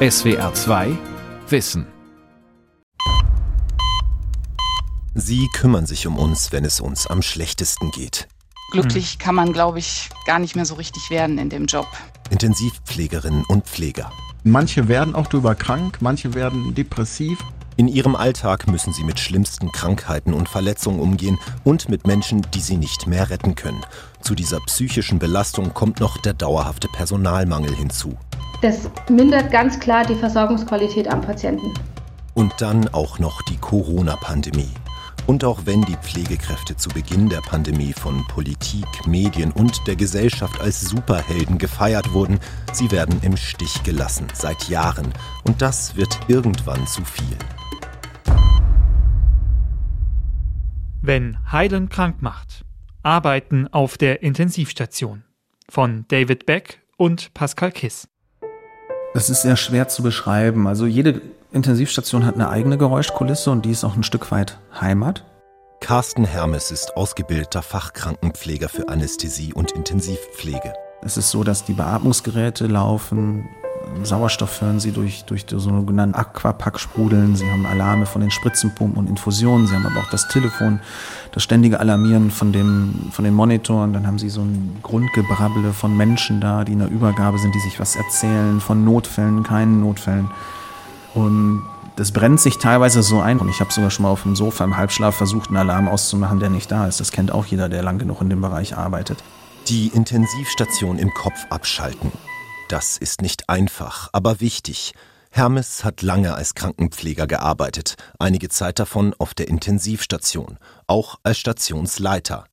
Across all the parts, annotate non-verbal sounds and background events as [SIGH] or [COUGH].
SWR 2 Wissen. Sie kümmern sich um uns, wenn es uns am schlechtesten geht. Glücklich kann man, glaube ich, gar nicht mehr so richtig werden in dem Job. Intensivpflegerinnen und Pfleger. Manche werden auch darüber krank, manche werden depressiv. In ihrem Alltag müssen sie mit schlimmsten Krankheiten und Verletzungen umgehen und mit Menschen, die sie nicht mehr retten können. Zu dieser psychischen Belastung kommt noch der dauerhafte Personalmangel hinzu. Das mindert ganz klar die Versorgungsqualität am Patienten. Und dann auch noch die Corona-Pandemie. Und auch wenn die Pflegekräfte zu Beginn der Pandemie von Politik, Medien und der Gesellschaft als Superhelden gefeiert wurden, sie werden im Stich gelassen seit Jahren. Und das wird irgendwann zu viel. Wenn Heilen krank macht. Arbeiten auf der Intensivstation. Von David Beck und Pascal Kiss. Das ist sehr schwer zu beschreiben. Also jede Intensivstation hat eine eigene Geräuschkulisse und die ist auch ein Stück weit Heimat. Carsten Hermes ist ausgebildeter Fachkrankenpfleger für Anästhesie und Intensivpflege. Es ist so, dass die Beatmungsgeräte laufen, Sauerstoff hören sie durch, durch so sogenannten Aquapack sprudeln. Sie haben Alarme von den Spritzenpumpen und Infusionen. Sie haben aber auch das Telefon, das ständige Alarmieren von, dem, von den Monitoren. Dann haben sie so ein Grundgebrabbele von Menschen da, die in der Übergabe sind, die sich was erzählen, von Notfällen, keinen Notfällen. Und das brennt sich teilweise so ein. Und ich habe sogar schon mal auf dem Sofa im Halbschlaf versucht, einen Alarm auszumachen, der nicht da ist. Das kennt auch jeder, der lang genug in dem Bereich arbeitet. Die Intensivstation im Kopf abschalten. Das ist nicht einfach, aber wichtig. Hermes hat lange als Krankenpfleger gearbeitet, einige Zeit davon auf der Intensivstation, auch als Stationsleiter.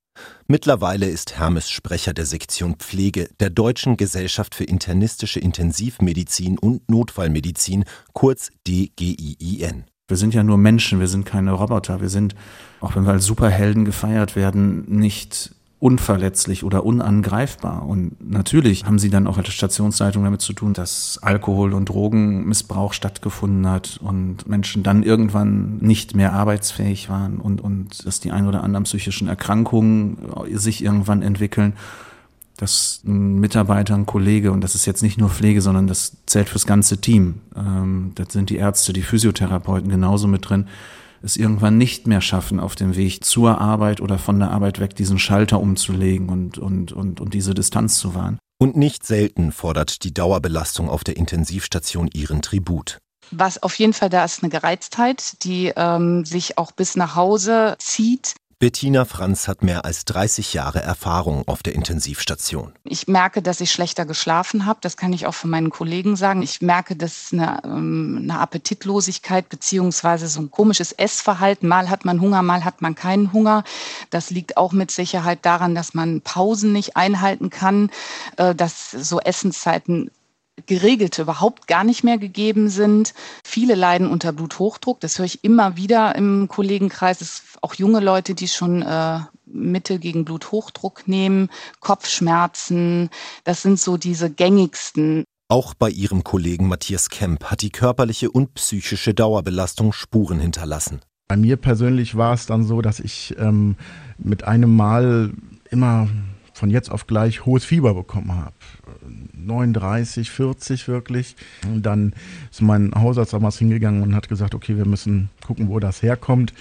Mittlerweile ist Hermes Sprecher der Sektion Pflege der Deutschen Gesellschaft für internistische Intensivmedizin und Notfallmedizin, kurz DGIIN. Wir sind ja nur Menschen, wir sind keine Roboter, wir sind, auch wenn wir als Superhelden gefeiert werden, nicht unverletzlich oder unangreifbar. Und natürlich haben sie dann auch als Stationsleitung damit zu tun, dass Alkohol- und Drogenmissbrauch stattgefunden hat und Menschen dann irgendwann nicht mehr arbeitsfähig waren und, und dass die ein oder anderen psychischen Erkrankungen sich irgendwann entwickeln dass ein Mitarbeiter, ein Kollege, und das ist jetzt nicht nur Pflege, sondern das zählt fürs ganze Team, ähm, das sind die Ärzte, die Physiotherapeuten genauso mit drin, es irgendwann nicht mehr schaffen, auf dem Weg zur Arbeit oder von der Arbeit weg diesen Schalter umzulegen und, und, und, und diese Distanz zu wahren. Und nicht selten fordert die Dauerbelastung auf der Intensivstation ihren Tribut. Was auf jeden Fall da ist eine Gereiztheit, die ähm, sich auch bis nach Hause zieht. Bettina Franz hat mehr als 30 Jahre Erfahrung auf der Intensivstation. Ich merke, dass ich schlechter geschlafen habe. Das kann ich auch von meinen Kollegen sagen. Ich merke, dass eine, ähm, eine Appetitlosigkeit beziehungsweise so ein komisches Essverhalten. Mal hat man Hunger, mal hat man keinen Hunger. Das liegt auch mit Sicherheit daran, dass man Pausen nicht einhalten kann, äh, dass so Essenszeiten geregelte überhaupt gar nicht mehr gegeben sind. Viele leiden unter Bluthochdruck. Das höre ich immer wieder im Kollegenkreis. Es auch junge Leute, die schon äh, Mittel gegen Bluthochdruck nehmen, Kopfschmerzen. Das sind so diese gängigsten. Auch bei ihrem Kollegen Matthias Kemp hat die körperliche und psychische Dauerbelastung Spuren hinterlassen. Bei mir persönlich war es dann so, dass ich ähm, mit einem Mal immer von jetzt auf gleich hohes Fieber bekommen habe. 39, 40 wirklich. Und dann ist mein Hausarzt damals hingegangen und hat gesagt, okay, wir müssen gucken, wo das herkommt.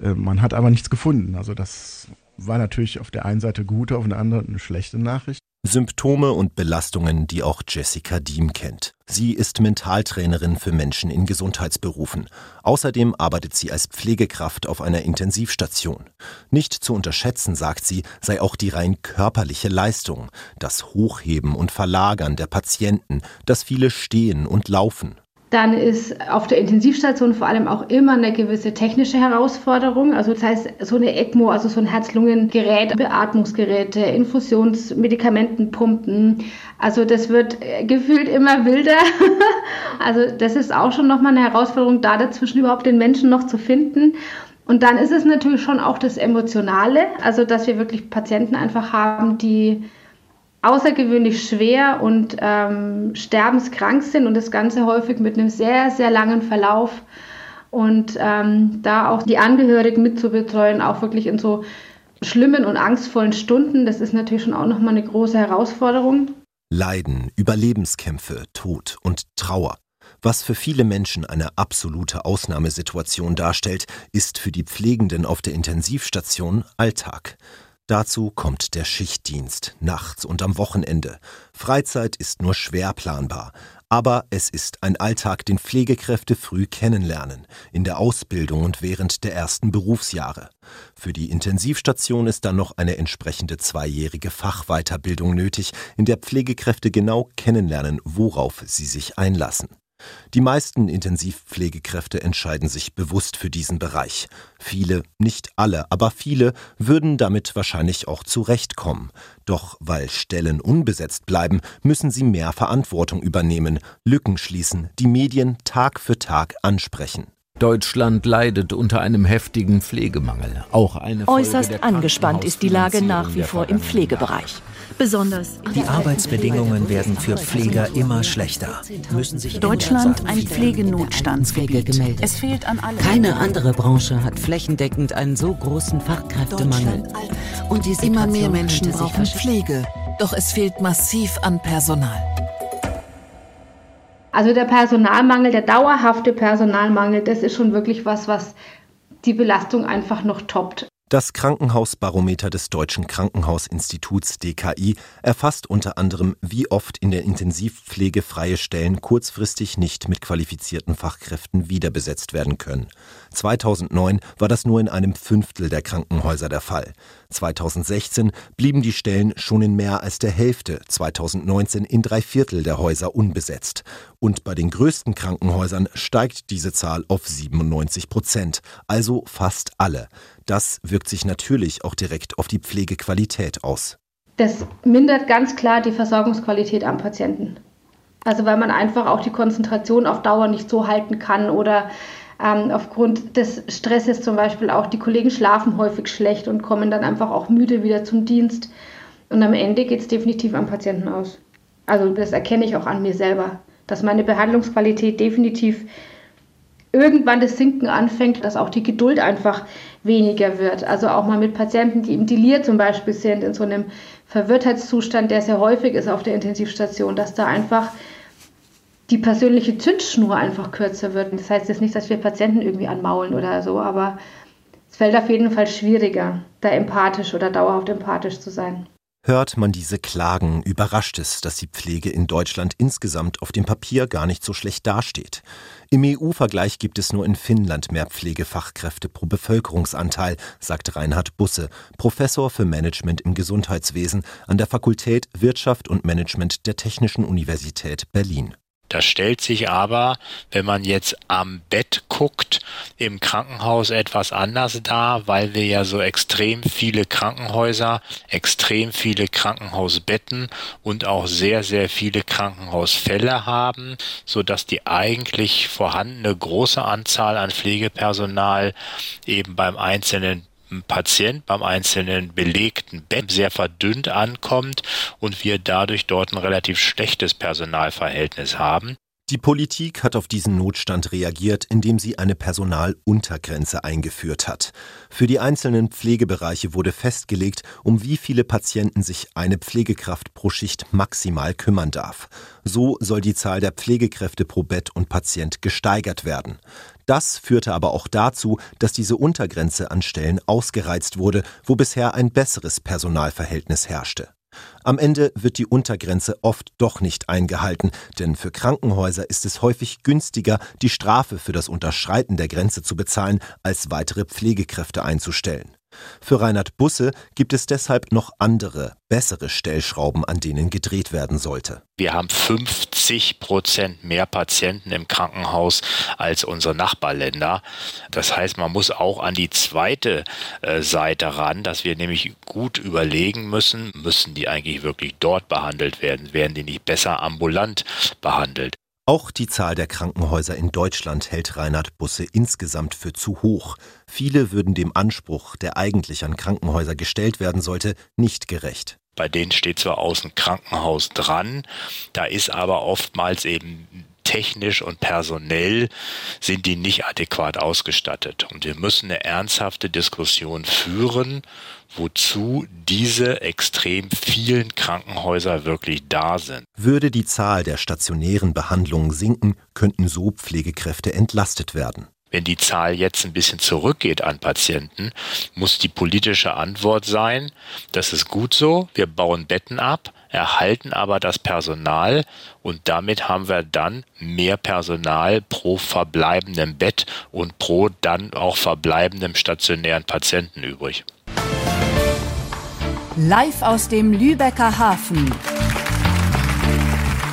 Äh, man hat aber nichts gefunden. Also das war natürlich auf der einen Seite gute, auf der anderen eine schlechte Nachricht. Symptome und Belastungen, die auch Jessica Diem kennt. Sie ist Mentaltrainerin für Menschen in Gesundheitsberufen. Außerdem arbeitet sie als Pflegekraft auf einer Intensivstation. Nicht zu unterschätzen, sagt sie, sei auch die rein körperliche Leistung, das Hochheben und Verlagern der Patienten, das viele stehen und laufen. Dann ist auf der Intensivstation vor allem auch immer eine gewisse technische Herausforderung. Also das heißt, so eine ECMO, also so ein Herz-Lungen-Gerät, Beatmungsgeräte, Infusionsmedikamentenpumpen. Also das wird gefühlt immer wilder. [LAUGHS] also das ist auch schon nochmal eine Herausforderung, da dazwischen überhaupt den Menschen noch zu finden. Und dann ist es natürlich schon auch das Emotionale, also dass wir wirklich Patienten einfach haben, die außergewöhnlich schwer und ähm, sterbenskrank sind und das Ganze häufig mit einem sehr, sehr langen Verlauf. Und ähm, da auch die Angehörigen mitzubetreuen, auch wirklich in so schlimmen und angstvollen Stunden, das ist natürlich schon auch nochmal eine große Herausforderung. Leiden, Überlebenskämpfe, Tod und Trauer. Was für viele Menschen eine absolute Ausnahmesituation darstellt, ist für die Pflegenden auf der Intensivstation Alltag. Dazu kommt der Schichtdienst, nachts und am Wochenende. Freizeit ist nur schwer planbar. Aber es ist ein Alltag, den Pflegekräfte früh kennenlernen, in der Ausbildung und während der ersten Berufsjahre. Für die Intensivstation ist dann noch eine entsprechende zweijährige Fachweiterbildung nötig, in der Pflegekräfte genau kennenlernen, worauf sie sich einlassen. Die meisten Intensivpflegekräfte entscheiden sich bewusst für diesen Bereich. Viele, nicht alle, aber viele würden damit wahrscheinlich auch zurechtkommen. Doch weil Stellen unbesetzt bleiben, müssen sie mehr Verantwortung übernehmen, Lücken schließen, die Medien Tag für Tag ansprechen. Deutschland leidet unter einem heftigen Pflegemangel. Auch eine Äußerst angespannt ist die Lage nach wie vor im Pflegebereich. Besonders die Arbeitsbedingungen werden für Pfleger immer schlechter. Müssen sich Deutschland ein Pflegenotstandsgebiet. Es fehlt an allem. Keine andere Branche hat flächendeckend einen so großen Fachkräftemangel. Und immer mehr Menschen brauchen Pflege. Doch es fehlt massiv an Personal. Also der Personalmangel, der dauerhafte Personalmangel, das ist schon wirklich was, was die Belastung einfach noch toppt. Das Krankenhausbarometer des Deutschen Krankenhausinstituts DKI erfasst unter anderem, wie oft in der Intensivpflege freie Stellen kurzfristig nicht mit qualifizierten Fachkräften wiederbesetzt werden können. 2009 war das nur in einem Fünftel der Krankenhäuser der Fall. 2016 blieben die Stellen schon in mehr als der Hälfte, 2019 in drei Viertel der Häuser unbesetzt. Und bei den größten Krankenhäusern steigt diese Zahl auf 97 Prozent, also fast alle. Das wirkt sich natürlich auch direkt auf die Pflegequalität aus. Das mindert ganz klar die Versorgungsqualität am Patienten. Also weil man einfach auch die Konzentration auf Dauer nicht so halten kann oder ähm, aufgrund des Stresses zum Beispiel auch die Kollegen schlafen häufig schlecht und kommen dann einfach auch müde wieder zum Dienst. Und am Ende geht es definitiv am Patienten aus. Also das erkenne ich auch an mir selber, dass meine Behandlungsqualität definitiv irgendwann das Sinken anfängt, dass auch die Geduld einfach weniger wird. Also auch mal mit Patienten, die im Delir zum Beispiel sind, in so einem Verwirrtheitszustand, der sehr häufig ist auf der Intensivstation, dass da einfach die persönliche Zündschnur einfach kürzer wird. Das heißt jetzt nicht, dass wir Patienten irgendwie anmaulen oder so, aber es fällt auf jeden Fall schwieriger, da empathisch oder dauerhaft empathisch zu sein. Hört man diese Klagen, überrascht es, dass die Pflege in Deutschland insgesamt auf dem Papier gar nicht so schlecht dasteht. Im EU-Vergleich gibt es nur in Finnland mehr Pflegefachkräfte pro Bevölkerungsanteil, sagt Reinhard Busse, Professor für Management im Gesundheitswesen an der Fakultät Wirtschaft und Management der Technischen Universität Berlin. Das stellt sich aber, wenn man jetzt am Bett guckt, im Krankenhaus etwas anders dar, weil wir ja so extrem viele Krankenhäuser, extrem viele Krankenhausbetten und auch sehr, sehr viele Krankenhausfälle haben, so dass die eigentlich vorhandene große Anzahl an Pflegepersonal eben beim einzelnen Patient beim einzelnen belegten Bett sehr verdünnt ankommt und wir dadurch dort ein relativ schlechtes Personalverhältnis haben. Die Politik hat auf diesen Notstand reagiert, indem sie eine Personaluntergrenze eingeführt hat. Für die einzelnen Pflegebereiche wurde festgelegt, um wie viele Patienten sich eine Pflegekraft pro Schicht maximal kümmern darf. So soll die Zahl der Pflegekräfte pro Bett und Patient gesteigert werden. Das führte aber auch dazu, dass diese Untergrenze an Stellen ausgereizt wurde, wo bisher ein besseres Personalverhältnis herrschte. Am Ende wird die Untergrenze oft doch nicht eingehalten, denn für Krankenhäuser ist es häufig günstiger, die Strafe für das Unterschreiten der Grenze zu bezahlen, als weitere Pflegekräfte einzustellen. Für Reinhard Busse gibt es deshalb noch andere, bessere Stellschrauben, an denen gedreht werden sollte. Wir haben 50 Prozent mehr Patienten im Krankenhaus als unsere Nachbarländer. Das heißt, man muss auch an die zweite äh, Seite ran, dass wir nämlich gut überlegen müssen, müssen die eigentlich wirklich dort behandelt werden? Werden die nicht besser ambulant behandelt? Auch die Zahl der Krankenhäuser in Deutschland hält Reinhard Busse insgesamt für zu hoch. Viele würden dem Anspruch, der eigentlich an Krankenhäuser gestellt werden sollte, nicht gerecht. Bei denen steht zwar außen Krankenhaus dran, da ist aber oftmals eben technisch und personell sind die nicht adäquat ausgestattet. Und wir müssen eine ernsthafte Diskussion führen, wozu diese extrem vielen Krankenhäuser wirklich da sind. Würde die Zahl der stationären Behandlungen sinken, könnten so Pflegekräfte entlastet werden. Wenn die Zahl jetzt ein bisschen zurückgeht an Patienten, muss die politische Antwort sein, das ist gut so, wir bauen Betten ab, erhalten aber das Personal und damit haben wir dann mehr Personal pro verbleibendem Bett und pro dann auch verbleibendem stationären Patienten übrig. Live aus dem Lübecker Hafen.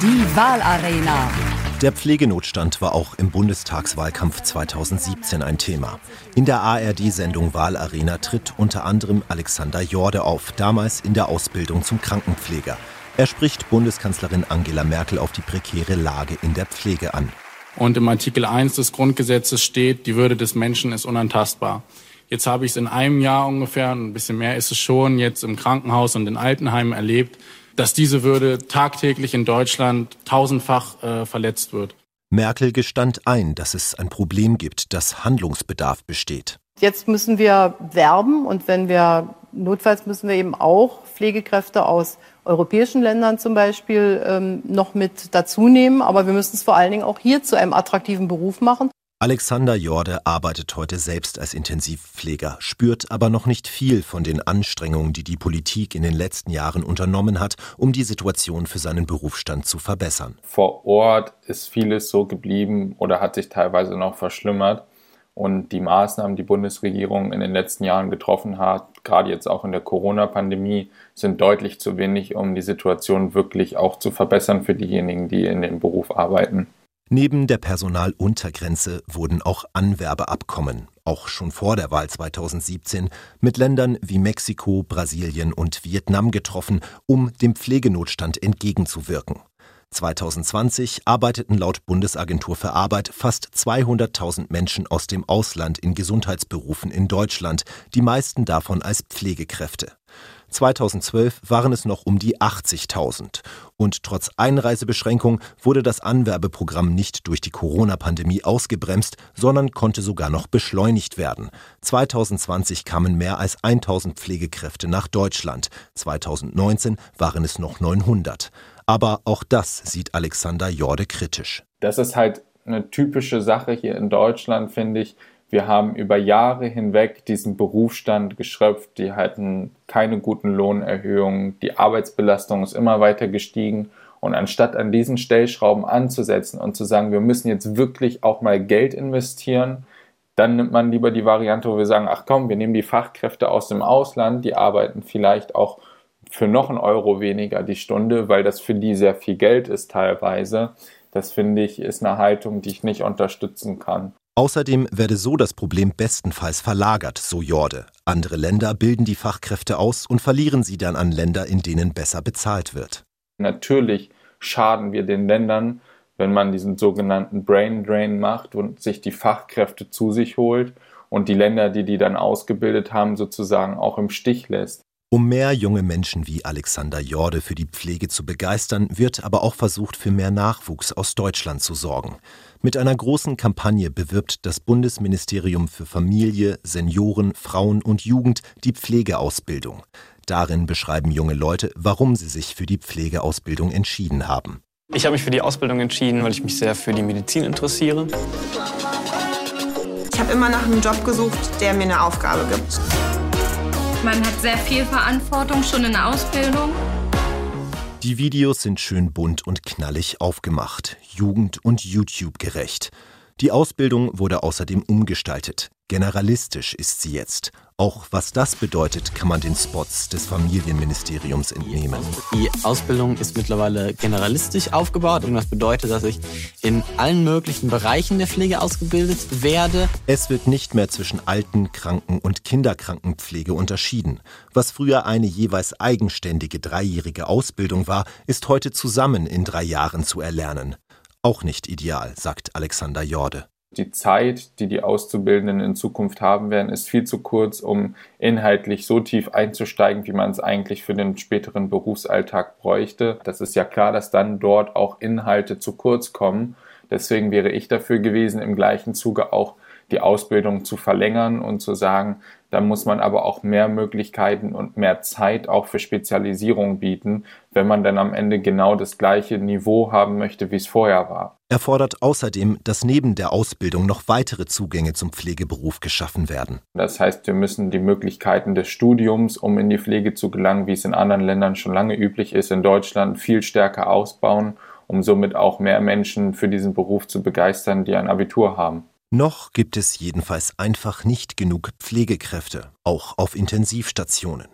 Die Wahlarena. Der Pflegenotstand war auch im Bundestagswahlkampf 2017 ein Thema. In der ARD-Sendung Wahlarena tritt unter anderem Alexander Jorde auf, damals in der Ausbildung zum Krankenpfleger. Er spricht Bundeskanzlerin Angela Merkel auf die prekäre Lage in der Pflege an. Und im Artikel 1 des Grundgesetzes steht, die Würde des Menschen ist unantastbar. Jetzt habe ich es in einem Jahr ungefähr, ein bisschen mehr ist es schon, jetzt im Krankenhaus und in Altenheimen erlebt, dass diese Würde tagtäglich in Deutschland tausendfach äh, verletzt wird. Merkel gestand ein, dass es ein Problem gibt, dass Handlungsbedarf besteht. Jetzt müssen wir werben und wenn wir notfalls müssen wir eben auch Pflegekräfte aus europäischen Ländern zum Beispiel ähm, noch mit dazu nehmen. Aber wir müssen es vor allen Dingen auch hier zu einem attraktiven Beruf machen. Alexander Jorde arbeitet heute selbst als Intensivpfleger, spürt aber noch nicht viel von den Anstrengungen, die die Politik in den letzten Jahren unternommen hat, um die Situation für seinen Berufsstand zu verbessern. Vor Ort ist vieles so geblieben oder hat sich teilweise noch verschlimmert. Und die Maßnahmen, die Bundesregierung in den letzten Jahren getroffen hat, gerade jetzt auch in der Corona-Pandemie, sind deutlich zu wenig, um die Situation wirklich auch zu verbessern für diejenigen, die in dem Beruf arbeiten. Neben der Personaluntergrenze wurden auch Anwerbeabkommen, auch schon vor der Wahl 2017, mit Ländern wie Mexiko, Brasilien und Vietnam getroffen, um dem Pflegenotstand entgegenzuwirken. 2020 arbeiteten laut Bundesagentur für Arbeit fast 200.000 Menschen aus dem Ausland in Gesundheitsberufen in Deutschland, die meisten davon als Pflegekräfte. 2012 waren es noch um die 80.000. Und trotz Einreisebeschränkung wurde das Anwerbeprogramm nicht durch die Corona-Pandemie ausgebremst, sondern konnte sogar noch beschleunigt werden. 2020 kamen mehr als 1.000 Pflegekräfte nach Deutschland. 2019 waren es noch 900. Aber auch das sieht Alexander Jorde kritisch. Das ist halt eine typische Sache hier in Deutschland, finde ich wir haben über Jahre hinweg diesen Berufsstand geschröpft, die hatten keine guten Lohnerhöhungen, die Arbeitsbelastung ist immer weiter gestiegen. Und anstatt an diesen Stellschrauben anzusetzen und zu sagen, wir müssen jetzt wirklich auch mal Geld investieren, dann nimmt man lieber die Variante, wo wir sagen, ach komm, wir nehmen die Fachkräfte aus dem Ausland, die arbeiten vielleicht auch für noch einen Euro weniger die Stunde, weil das für die sehr viel Geld ist teilweise. Das finde ich ist eine Haltung, die ich nicht unterstützen kann. Außerdem werde so das Problem bestenfalls verlagert, so Jorde. Andere Länder bilden die Fachkräfte aus und verlieren sie dann an Länder, in denen besser bezahlt wird. Natürlich schaden wir den Ländern, wenn man diesen sogenannten Brain Drain macht und sich die Fachkräfte zu sich holt und die Länder, die die dann ausgebildet haben, sozusagen auch im Stich lässt. Um mehr junge Menschen wie Alexander Jorde für die Pflege zu begeistern, wird aber auch versucht, für mehr Nachwuchs aus Deutschland zu sorgen. Mit einer großen Kampagne bewirbt das Bundesministerium für Familie, Senioren, Frauen und Jugend die Pflegeausbildung. Darin beschreiben junge Leute, warum sie sich für die Pflegeausbildung entschieden haben. Ich habe mich für die Ausbildung entschieden, weil ich mich sehr für die Medizin interessiere. Ich habe immer nach einem Job gesucht, der mir eine Aufgabe gibt. Man hat sehr viel Verantwortung schon in der Ausbildung. Die Videos sind schön bunt und knallig aufgemacht, jugend- und YouTube gerecht. Die Ausbildung wurde außerdem umgestaltet. Generalistisch ist sie jetzt. Auch was das bedeutet, kann man den Spots des Familienministeriums entnehmen. Die Ausbildung ist mittlerweile generalistisch aufgebaut und das bedeutet, dass ich in allen möglichen Bereichen der Pflege ausgebildet werde. Es wird nicht mehr zwischen Alten-, Kranken- und Kinderkrankenpflege unterschieden. Was früher eine jeweils eigenständige dreijährige Ausbildung war, ist heute zusammen in drei Jahren zu erlernen. Auch nicht ideal, sagt Alexander Jorde. Die Zeit, die die Auszubildenden in Zukunft haben werden, ist viel zu kurz, um inhaltlich so tief einzusteigen, wie man es eigentlich für den späteren Berufsalltag bräuchte. Das ist ja klar, dass dann dort auch Inhalte zu kurz kommen. Deswegen wäre ich dafür gewesen, im gleichen Zuge auch die Ausbildung zu verlängern und zu sagen, da muss man aber auch mehr Möglichkeiten und mehr Zeit auch für Spezialisierung bieten, wenn man dann am Ende genau das gleiche Niveau haben möchte, wie es vorher war. Er fordert außerdem, dass neben der Ausbildung noch weitere Zugänge zum Pflegeberuf geschaffen werden. Das heißt, wir müssen die Möglichkeiten des Studiums, um in die Pflege zu gelangen, wie es in anderen Ländern schon lange üblich ist, in Deutschland viel stärker ausbauen, um somit auch mehr Menschen für diesen Beruf zu begeistern, die ein Abitur haben. Noch gibt es jedenfalls einfach nicht genug Pflegekräfte, auch auf Intensivstationen.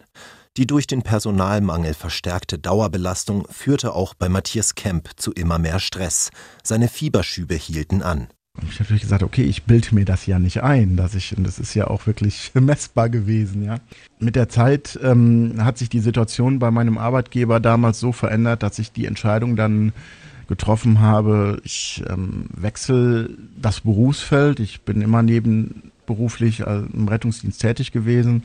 Die durch den Personalmangel verstärkte Dauerbelastung führte auch bei Matthias Kemp zu immer mehr Stress. Seine Fieberschübe hielten an. Ich habe gesagt, okay, ich bilde mir das ja nicht ein, dass ich, und das ist ja auch wirklich [LAUGHS] messbar gewesen, ja. Mit der Zeit ähm, hat sich die Situation bei meinem Arbeitgeber damals so verändert, dass ich die Entscheidung dann getroffen habe. Ich ähm, wechsle das Berufsfeld. Ich bin immer nebenberuflich im Rettungsdienst tätig gewesen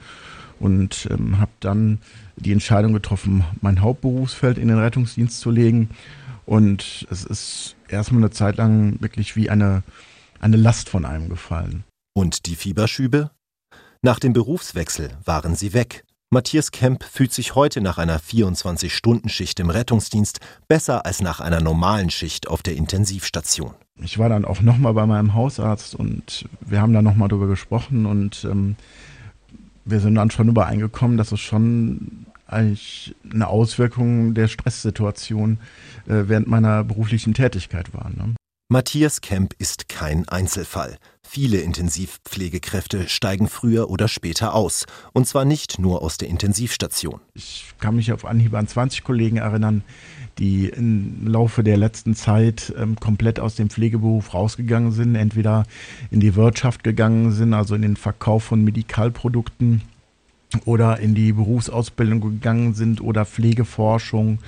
und ähm, habe dann die Entscheidung getroffen, mein Hauptberufsfeld in den Rettungsdienst zu legen. Und es ist erstmal eine Zeit lang wirklich wie eine, eine Last von einem gefallen. Und die Fieberschübe? Nach dem Berufswechsel waren sie weg. Matthias Kemp fühlt sich heute nach einer 24-Stunden-Schicht im Rettungsdienst besser als nach einer normalen Schicht auf der Intensivstation. Ich war dann auch nochmal bei meinem Hausarzt und wir haben da nochmal drüber gesprochen und ähm, wir sind dann schon übereingekommen, dass es schon eigentlich eine Auswirkung der Stresssituation äh, während meiner beruflichen Tätigkeit war. Ne? Matthias Kemp ist kein Einzelfall. Viele Intensivpflegekräfte steigen früher oder später aus. Und zwar nicht nur aus der Intensivstation. Ich kann mich auf Anhieb an 20 Kollegen erinnern, die im Laufe der letzten Zeit ähm, komplett aus dem Pflegeberuf rausgegangen sind, entweder in die Wirtschaft gegangen sind, also in den Verkauf von Medikalprodukten oder in die Berufsausbildung gegangen sind oder Pflegeforschung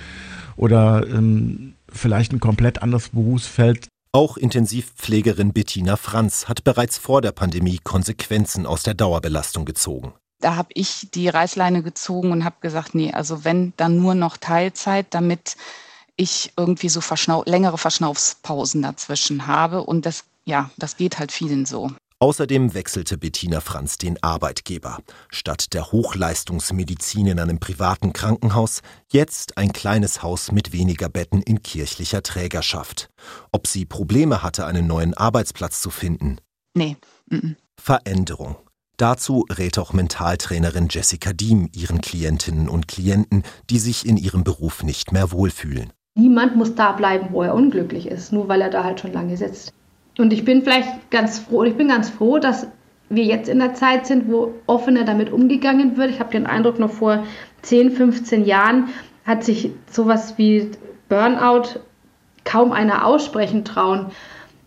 oder ähm, vielleicht ein komplett anderes Berufsfeld auch Intensivpflegerin Bettina Franz hat bereits vor der Pandemie Konsequenzen aus der Dauerbelastung gezogen. Da habe ich die Reißleine gezogen und habe gesagt, nee, also wenn, dann nur noch Teilzeit, damit ich irgendwie so verschnau längere Verschnaufspausen dazwischen habe. Und das, ja, das geht halt vielen so. Außerdem wechselte Bettina Franz den Arbeitgeber. Statt der Hochleistungsmedizin in einem privaten Krankenhaus, jetzt ein kleines Haus mit weniger Betten in kirchlicher Trägerschaft. Ob sie Probleme hatte, einen neuen Arbeitsplatz zu finden? Nee. Mm -mm. Veränderung. Dazu rät auch Mentaltrainerin Jessica Diem ihren Klientinnen und Klienten, die sich in ihrem Beruf nicht mehr wohlfühlen. Niemand muss da bleiben, wo er unglücklich ist, nur weil er da halt schon lange sitzt. Und ich bin vielleicht ganz froh, ich bin ganz froh, dass wir jetzt in der Zeit sind, wo offener damit umgegangen wird. Ich habe den Eindruck, noch vor 10, 15 Jahren hat sich sowas wie Burnout kaum einer aussprechen trauen.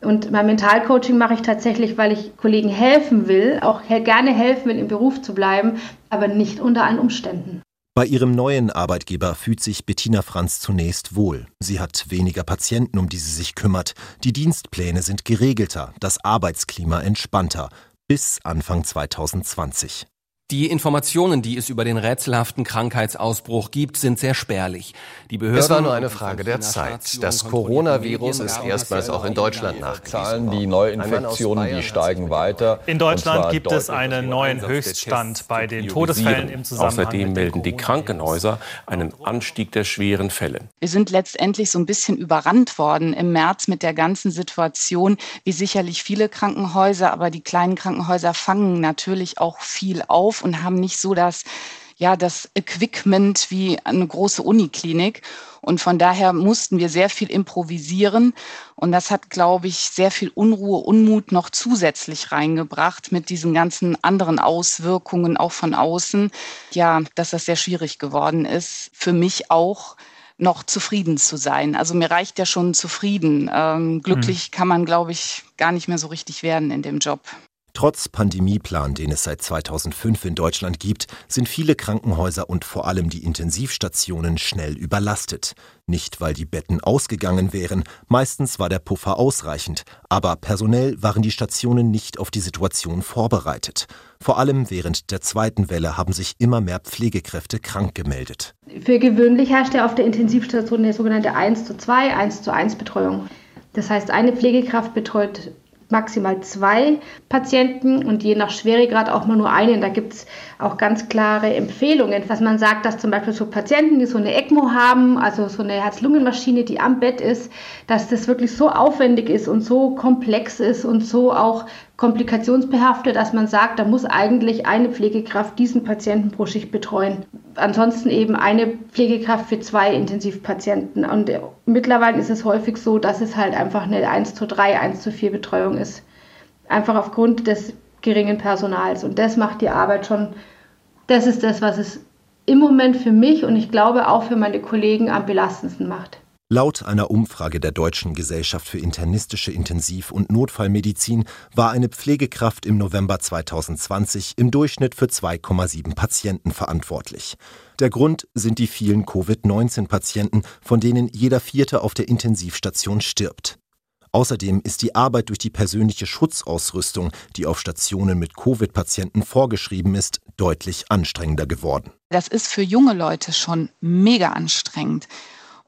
Und mein Mentalcoaching mache ich tatsächlich, weil ich Kollegen helfen will, auch gerne helfen will, im Beruf zu bleiben, aber nicht unter allen Umständen. Bei ihrem neuen Arbeitgeber fühlt sich Bettina Franz zunächst wohl. Sie hat weniger Patienten, um die sie sich kümmert. Die Dienstpläne sind geregelter, das Arbeitsklima entspannter. Bis Anfang 2020. Die Informationen, die es über den rätselhaften Krankheitsausbruch gibt, sind sehr spärlich. Die Behörden es war nur eine Frage der Zeit. Das Coronavirus ist erstmals auch in Deutschland nachgewiesen. Die Neuinfektionen, die steigen weiter. In Deutschland gibt es einen neuen Höchststand bei den Todesfällen im Zusammenhang Außerdem melden die Krankenhäuser einen Anstieg der schweren Fälle. Wir sind letztendlich so ein bisschen überrannt worden im März mit der ganzen Situation, wie sicherlich viele Krankenhäuser, aber die kleinen Krankenhäuser fangen natürlich auch viel auf auf und haben nicht so das, ja, das Equipment wie eine große Uniklinik. Und von daher mussten wir sehr viel improvisieren. Und das hat, glaube ich, sehr viel Unruhe, Unmut noch zusätzlich reingebracht mit diesen ganzen anderen Auswirkungen auch von außen. Ja, dass das sehr schwierig geworden ist. Für mich auch noch zufrieden zu sein. Also mir reicht ja schon zufrieden. Ähm, glücklich hm. kann man, glaube ich, gar nicht mehr so richtig werden in dem Job. Trotz Pandemieplan, den es seit 2005 in Deutschland gibt, sind viele Krankenhäuser und vor allem die Intensivstationen schnell überlastet. Nicht, weil die Betten ausgegangen wären, meistens war der Puffer ausreichend, aber personell waren die Stationen nicht auf die Situation vorbereitet. Vor allem während der zweiten Welle haben sich immer mehr Pflegekräfte krank gemeldet. Für gewöhnlich herrscht ja auf der Intensivstation eine sogenannte 1 zu 2, 1 zu 1 Betreuung. Das heißt, eine Pflegekraft betreut maximal zwei Patienten und je nach Schweregrad auch mal nur einen. Da gibt es auch ganz klare Empfehlungen, was man sagt, dass zum Beispiel so Patienten, die so eine ECMO haben, also so eine Herz-Lungen-Maschine, die am Bett ist, dass das wirklich so aufwendig ist und so komplex ist und so auch komplikationsbehaftet, dass man sagt, da muss eigentlich eine Pflegekraft diesen Patienten pro Schicht betreuen. Ansonsten eben eine Pflegekraft für zwei Intensivpatienten. Und mittlerweile ist es häufig so, dass es halt einfach eine 1 zu 3, 1 zu 4 Betreuung ist. Einfach aufgrund des geringen Personals. Und das macht die Arbeit schon, das ist das, was es im Moment für mich und ich glaube auch für meine Kollegen am belastendsten macht. Laut einer Umfrage der Deutschen Gesellschaft für internistische Intensiv- und Notfallmedizin war eine Pflegekraft im November 2020 im Durchschnitt für 2,7 Patienten verantwortlich. Der Grund sind die vielen Covid-19-Patienten, von denen jeder vierte auf der Intensivstation stirbt. Außerdem ist die Arbeit durch die persönliche Schutzausrüstung, die auf Stationen mit Covid-Patienten vorgeschrieben ist, deutlich anstrengender geworden. Das ist für junge Leute schon mega anstrengend.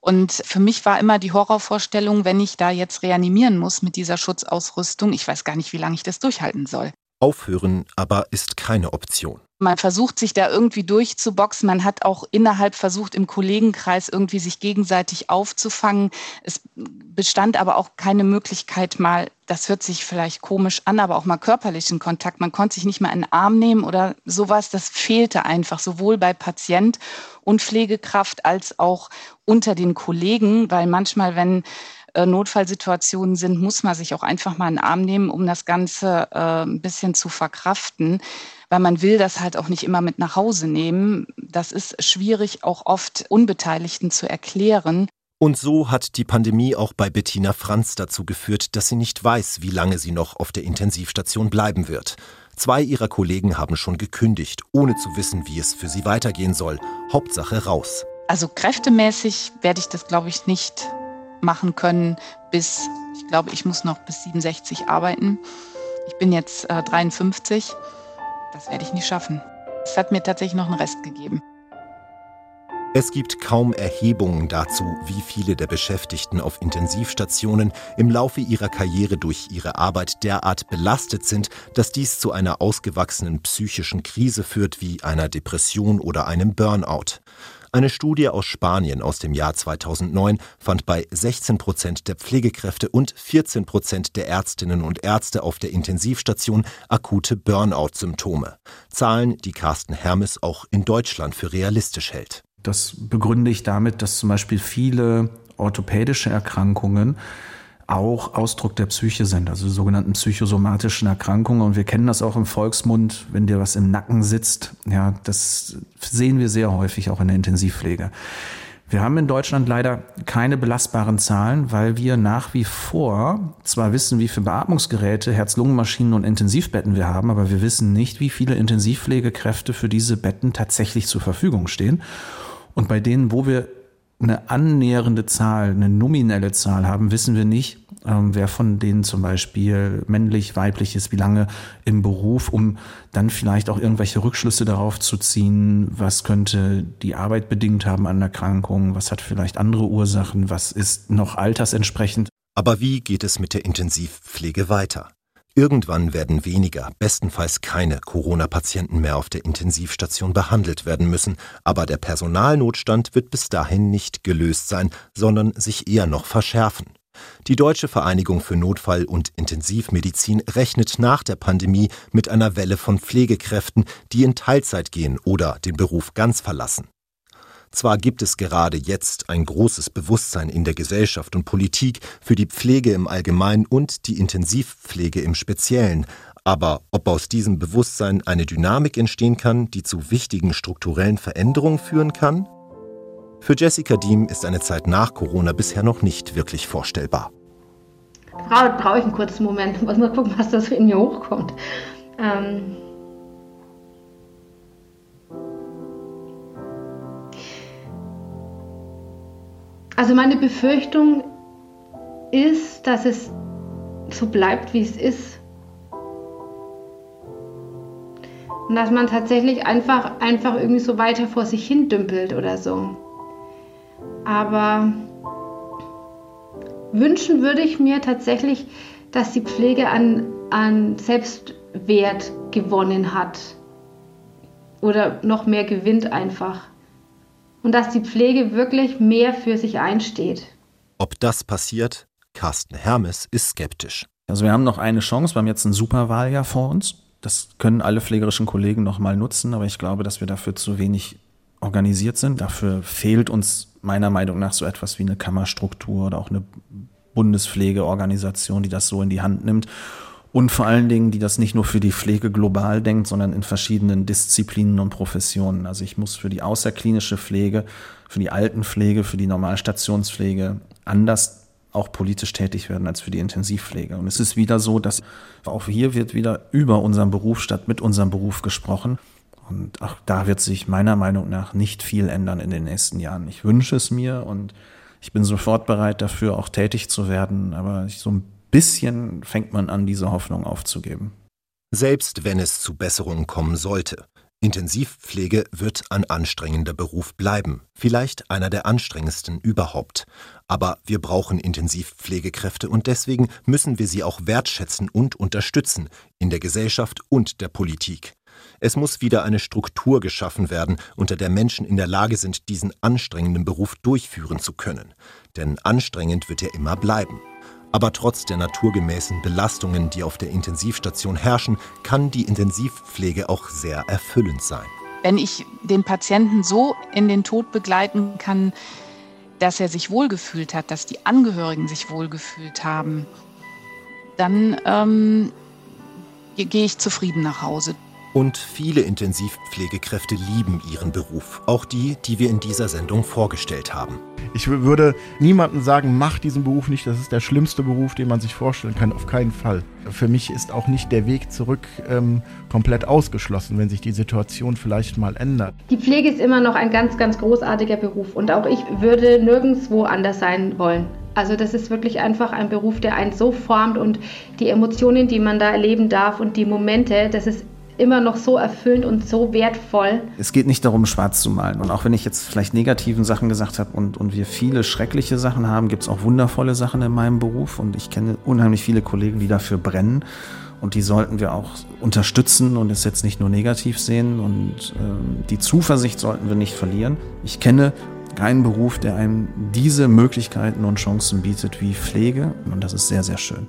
Und für mich war immer die Horrorvorstellung, wenn ich da jetzt reanimieren muss mit dieser Schutzausrüstung, ich weiß gar nicht, wie lange ich das durchhalten soll. Aufhören aber ist keine Option. Man versucht sich da irgendwie durchzuboxen. Man hat auch innerhalb versucht, im Kollegenkreis irgendwie sich gegenseitig aufzufangen. Es bestand aber auch keine Möglichkeit, mal, das hört sich vielleicht komisch an, aber auch mal körperlichen Kontakt. Man konnte sich nicht mal in den Arm nehmen oder sowas. Das fehlte einfach sowohl bei Patient und Pflegekraft als auch unter den Kollegen, weil manchmal, wenn Notfallsituationen sind, muss man sich auch einfach mal einen Arm nehmen, um das Ganze äh, ein bisschen zu verkraften weil man will das halt auch nicht immer mit nach Hause nehmen. Das ist schwierig auch oft Unbeteiligten zu erklären. Und so hat die Pandemie auch bei Bettina Franz dazu geführt, dass sie nicht weiß, wie lange sie noch auf der Intensivstation bleiben wird. Zwei ihrer Kollegen haben schon gekündigt, ohne zu wissen, wie es für sie weitergehen soll. Hauptsache raus. Also kräftemäßig werde ich das, glaube ich, nicht machen können bis, ich glaube, ich muss noch bis 67 arbeiten. Ich bin jetzt äh, 53. Das werde ich nicht schaffen. Es hat mir tatsächlich noch einen Rest gegeben. Es gibt kaum Erhebungen dazu, wie viele der Beschäftigten auf Intensivstationen im Laufe ihrer Karriere durch ihre Arbeit derart belastet sind, dass dies zu einer ausgewachsenen psychischen Krise führt wie einer Depression oder einem Burnout. Eine Studie aus Spanien aus dem Jahr 2009 fand bei 16 Prozent der Pflegekräfte und 14 Prozent der Ärztinnen und Ärzte auf der Intensivstation akute Burnout-Symptome. Zahlen, die Carsten Hermes auch in Deutschland für realistisch hält. Das begründe ich damit, dass zum Beispiel viele orthopädische Erkrankungen auch Ausdruck der Psyche sind, also sogenannten psychosomatischen Erkrankungen. Und wir kennen das auch im Volksmund, wenn dir was im Nacken sitzt. Ja, das sehen wir sehr häufig auch in der Intensivpflege. Wir haben in Deutschland leider keine belastbaren Zahlen, weil wir nach wie vor zwar wissen, wie viele Beatmungsgeräte, Herz-Lungen-Maschinen und Intensivbetten wir haben, aber wir wissen nicht, wie viele Intensivpflegekräfte für diese Betten tatsächlich zur Verfügung stehen. Und bei denen, wo wir eine annähernde Zahl, eine nominelle Zahl haben, wissen wir nicht, ähm, wer von denen zum Beispiel männlich, weiblich ist, wie lange im Beruf, um dann vielleicht auch irgendwelche Rückschlüsse darauf zu ziehen, was könnte die Arbeit bedingt haben an Erkrankungen, was hat vielleicht andere Ursachen, was ist noch altersentsprechend. Aber wie geht es mit der Intensivpflege weiter? Irgendwann werden weniger, bestenfalls keine Corona-Patienten mehr auf der Intensivstation behandelt werden müssen, aber der Personalnotstand wird bis dahin nicht gelöst sein, sondern sich eher noch verschärfen. Die Deutsche Vereinigung für Notfall- und Intensivmedizin rechnet nach der Pandemie mit einer Welle von Pflegekräften, die in Teilzeit gehen oder den Beruf ganz verlassen. Zwar gibt es gerade jetzt ein großes Bewusstsein in der Gesellschaft und Politik für die Pflege im Allgemeinen und die Intensivpflege im Speziellen, aber ob aus diesem Bewusstsein eine Dynamik entstehen kann, die zu wichtigen strukturellen Veränderungen führen kann? Für Jessica Diem ist eine Zeit nach Corona bisher noch nicht wirklich vorstellbar. Brauche ich einen kurzen Moment, muss mal gucken, was da so in mir hochkommt. Ähm also meine Befürchtung ist, dass es so bleibt, wie es ist. Und dass man tatsächlich einfach, einfach irgendwie so weiter vor sich hin dümpelt oder so. Aber wünschen würde ich mir tatsächlich, dass die Pflege an, an Selbstwert gewonnen hat. Oder noch mehr gewinnt einfach. Und dass die Pflege wirklich mehr für sich einsteht. Ob das passiert? Carsten Hermes ist skeptisch. Also wir haben noch eine Chance, wir haben jetzt ein Superwahljahr vor uns. Das können alle pflegerischen Kollegen noch mal nutzen, aber ich glaube, dass wir dafür zu wenig organisiert sind. Dafür fehlt uns meiner Meinung nach so etwas wie eine Kammerstruktur oder auch eine Bundespflegeorganisation, die das so in die Hand nimmt. Und vor allen Dingen, die das nicht nur für die Pflege global denkt, sondern in verschiedenen Disziplinen und Professionen. Also ich muss für die außerklinische Pflege, für die Altenpflege, für die Normalstationspflege anders auch politisch tätig werden als für die Intensivpflege. Und es ist wieder so, dass auch hier wird wieder über unseren Beruf statt mit unserem Beruf gesprochen. Und auch da wird sich meiner Meinung nach nicht viel ändern in den nächsten Jahren. Ich wünsche es mir und ich bin sofort bereit dafür, auch tätig zu werden. Aber so ein bisschen fängt man an, diese Hoffnung aufzugeben. Selbst wenn es zu Besserungen kommen sollte. Intensivpflege wird ein anstrengender Beruf bleiben, vielleicht einer der anstrengendsten überhaupt. Aber wir brauchen Intensivpflegekräfte und deswegen müssen wir sie auch wertschätzen und unterstützen, in der Gesellschaft und der Politik. Es muss wieder eine Struktur geschaffen werden, unter der Menschen in der Lage sind, diesen anstrengenden Beruf durchführen zu können. Denn anstrengend wird er immer bleiben. Aber trotz der naturgemäßen Belastungen, die auf der Intensivstation herrschen, kann die Intensivpflege auch sehr erfüllend sein. Wenn ich den Patienten so in den Tod begleiten kann, dass er sich wohlgefühlt hat, dass die Angehörigen sich wohlgefühlt haben, dann ähm, gehe ich zufrieden nach Hause. Und viele Intensivpflegekräfte lieben ihren Beruf, auch die, die wir in dieser Sendung vorgestellt haben. Ich würde niemandem sagen, mach diesen Beruf nicht, das ist der schlimmste Beruf, den man sich vorstellen kann, auf keinen Fall. Für mich ist auch nicht der Weg zurück ähm, komplett ausgeschlossen, wenn sich die Situation vielleicht mal ändert. Die Pflege ist immer noch ein ganz, ganz großartiger Beruf und auch ich würde nirgendwo anders sein wollen. Also das ist wirklich einfach ein Beruf, der einen so formt und die Emotionen, die man da erleben darf und die Momente, das ist immer noch so erfüllend und so wertvoll. Es geht nicht darum, schwarz zu malen. Und auch wenn ich jetzt vielleicht negativen Sachen gesagt habe und, und wir viele schreckliche Sachen haben, gibt es auch wundervolle Sachen in meinem Beruf. Und ich kenne unheimlich viele Kollegen, die dafür brennen. Und die sollten wir auch unterstützen und es jetzt nicht nur negativ sehen. Und äh, die Zuversicht sollten wir nicht verlieren. Ich kenne keinen Beruf, der einem diese Möglichkeiten und Chancen bietet wie Pflege. Und das ist sehr, sehr schön.